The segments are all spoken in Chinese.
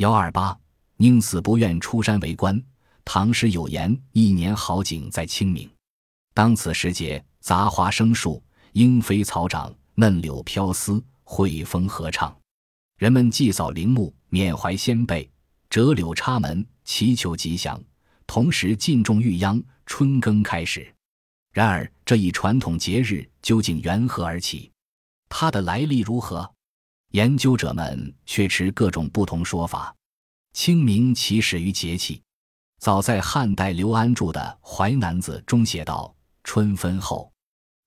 幺二八，宁死不愿出山为官。唐诗有言：“一年好景在清明。”当此时节，杂花生树，莺飞草长，嫩柳飘丝，惠风和畅。人们祭扫陵墓，缅怀先辈，折柳插门，祈求吉祥，同时敬重玉秧，春耕开始。然而，这一传统节日究竟缘何而起？它的来历如何？研究者们却持各种不同说法。清明起始于节气，早在汉代刘安著的《淮南子》中写道：“春分后，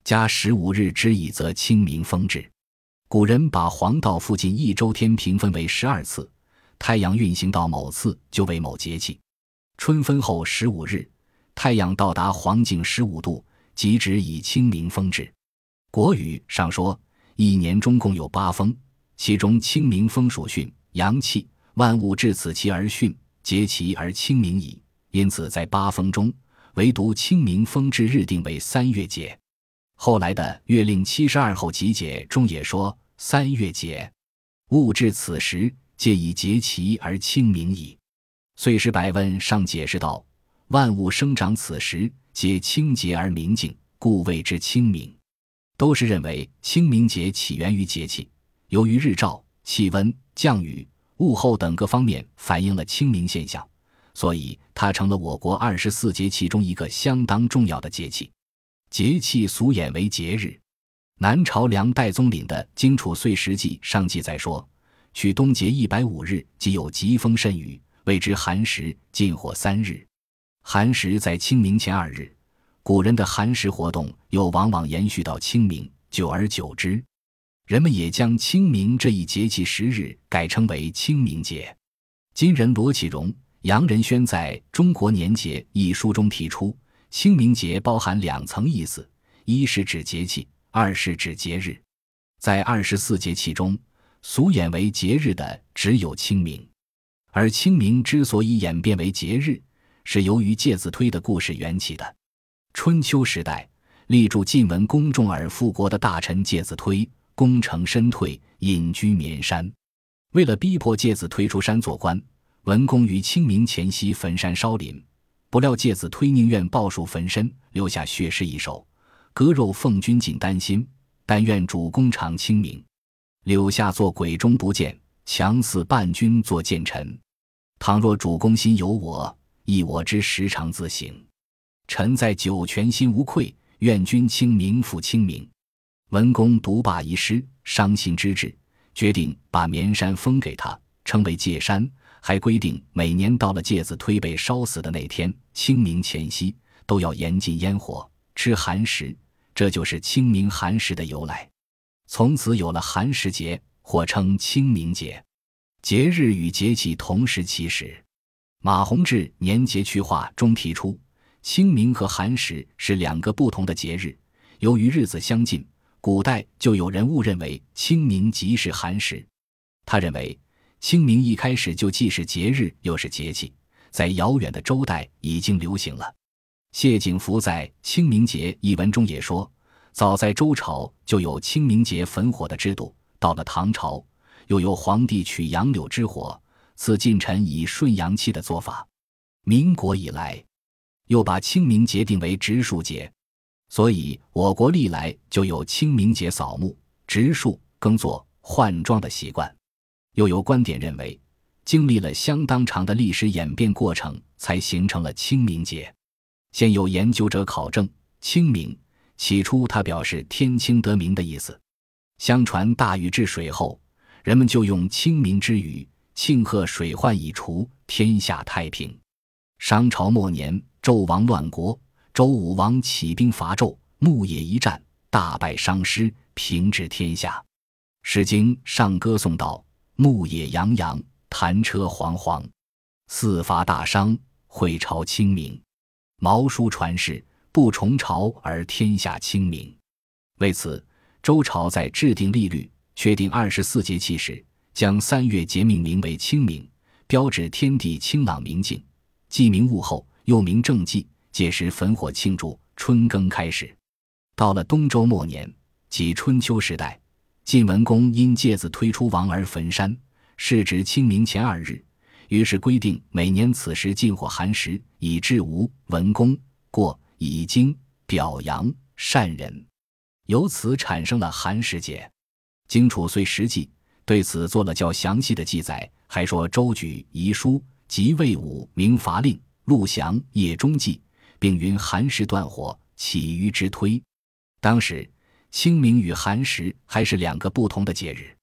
加十五日之矣，则清明风至。”古人把黄道附近一周天平分为十二次，太阳运行到某次就为某节气。春分后十五日，太阳到达黄经十五度，即指以清明风至。国语上说，一年中共有八风，其中清明风属巽，阳气，万物至此其而巽，节其而清明矣。因此，在八风中，唯独清明风至日定为三月节。后来的《月令七十二候集解》中也说。三月节，物至此时，皆以节其而清明矣。岁时百问上解释道：万物生长此时，皆清洁而明净，故谓之清明。都是认为清明节起源于节气，由于日照、气温、降雨、物候等各方面反映了清明现象，所以它成了我国二十四节气中一个相当重要的节气。节气俗演为节日。南朝梁代宗懔的《荆楚岁时记》上记载说：“取冬节一百五日，即有疾风甚雨，谓之寒食，禁火三日。寒食在清明前二日。古人的寒食活动又往往延续到清明，久而久之，人们也将清明这一节气时日改称为清明节。今人罗启荣、杨仁轩在《中国年节》一书中提出，清明节包含两层意思：一是指节气。二是指节日，在二十四节气中，俗演为节日的只有清明。而清明之所以演变为节日，是由于介子推的故事缘起的。春秋时代，立助晋文公重耳复国的大臣介子推，功成身退，隐居绵山。为了逼迫介子推出山做官，文公于清明前夕焚山烧林。不料介子推宁愿抱树焚身，留下血诗一首。割肉奉君尽丹心，但愿主公常清明。柳下作鬼中不见，强似伴君作谏臣。倘若主公心有我，亦我之时常自省。臣在九泉心无愧，愿君清明复清明。文公独霸一诗，伤心之至，决定把绵山封给他，称为界山，还规定每年到了介子推被烧死的那天，清明前夕，都要严禁烟火，吃寒食。这就是清明寒食的由来，从此有了寒食节，或称清明节。节日与节气同时起始。马弘志《年节区划》中提出，清明和寒食是两个不同的节日。由于日子相近，古代就有人误认为清明即是寒食。他认为，清明一开始就既是节日又是节气，在遥远的周代已经流行了。谢景福在《清明节》一文中也说，早在周朝就有清明节焚火的制度，到了唐朝，又有皇帝取杨柳之火赐近臣以顺阳气的做法。民国以来，又把清明节定为植树节，所以我国历来就有清明节扫墓、植树、耕作、换装的习惯。又有观点认为，经历了相当长的历史演变过程，才形成了清明节。现有研究者考证，清明起初它表示天清得明的意思。相传大禹治水后，人们就用清明之雨庆贺水患已除，天下太平。商朝末年，纣王乱国，周武王起兵伐纣，牧野一战，大败伤师，平治天下。《诗经》上歌颂道：“牧野洋洋，弹车惶惶，四伐大商，会朝清明。”毛书传世，不重朝而天下清明。为此，周朝在制定历律、确定二十四节气时，将三月节命名为清明，标志天地清朗明净。既名物候，又名正季，届时焚火庆祝春耕开始。到了东周末年，即春秋时代，晋文公因介子推出王而焚山，是指清明前二日，于是规定每年此时禁火寒食，以致无文公过已经表扬善人，由此产生了寒食节。荆楚岁时记对此做了较详细的记载，还说周举遗书及魏武明伐令陆祥夜中记，并云寒食断火，起于之推。当时清明与寒食还是两个不同的节日。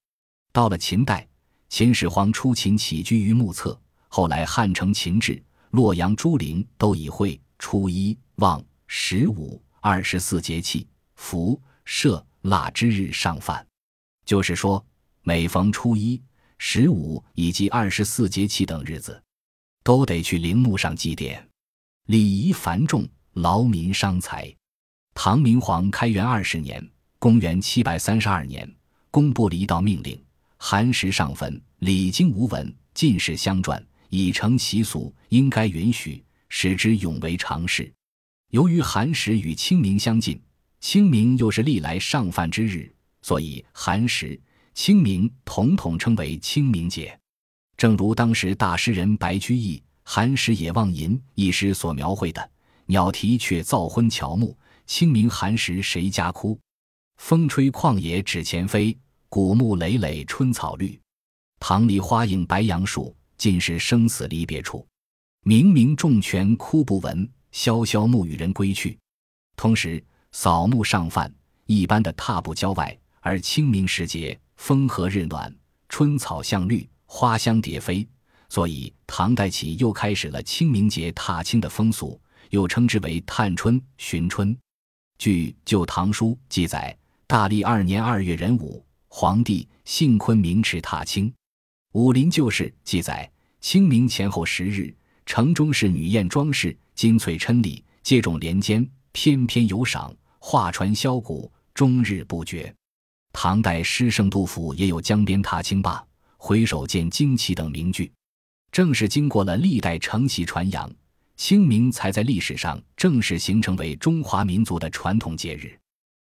到了秦代，秦始皇出秦起居于目测，后来汉承秦制，洛阳、诸陵都以会、初一、望、十五、二十四节气、伏、射、腊之日上饭。就是说，每逢初一、十五以及二十四节气等日子，都得去陵墓上祭奠，礼仪繁重，劳民伤财。唐明皇开元二十年（公元七百三十二年），公布了一道命令：寒食上坟，礼经无闻，进士相传，已成习俗，应该允许，使之永为常事。由于寒食与清明相近，清明又是历来上饭之日，所以寒食、清明统统称为清明节。正如当时大诗人白居易《寒食野望吟》一诗所描绘的：“鸟啼却噪昏乔木。”清明寒食谁家哭？风吹旷野指前飞，古木累累春草绿。棠梨花映白杨树，尽是生死离别处。明明重泉哭不闻，萧萧暮雨人归去。同时，扫墓上饭，一般的踏步郊外，而清明时节，风和日暖，春草向绿，花香蝶飞，所以唐代起又开始了清明节踏青的风俗，又称之为探春、寻春。据《旧唐书》记载，大历二年二月壬午，皇帝幸坤明池踏青。《武林旧事》记载，清明前后十日，城中是女艳装饰，金翠琛丽，接踵连肩，翩翩游赏，画船箫鼓，终日不绝。唐代诗圣杜甫也有江边踏青罢，回首见旌旗等名句。正是经过了历代承袭传扬。清明才在历史上正式形成为中华民族的传统节日。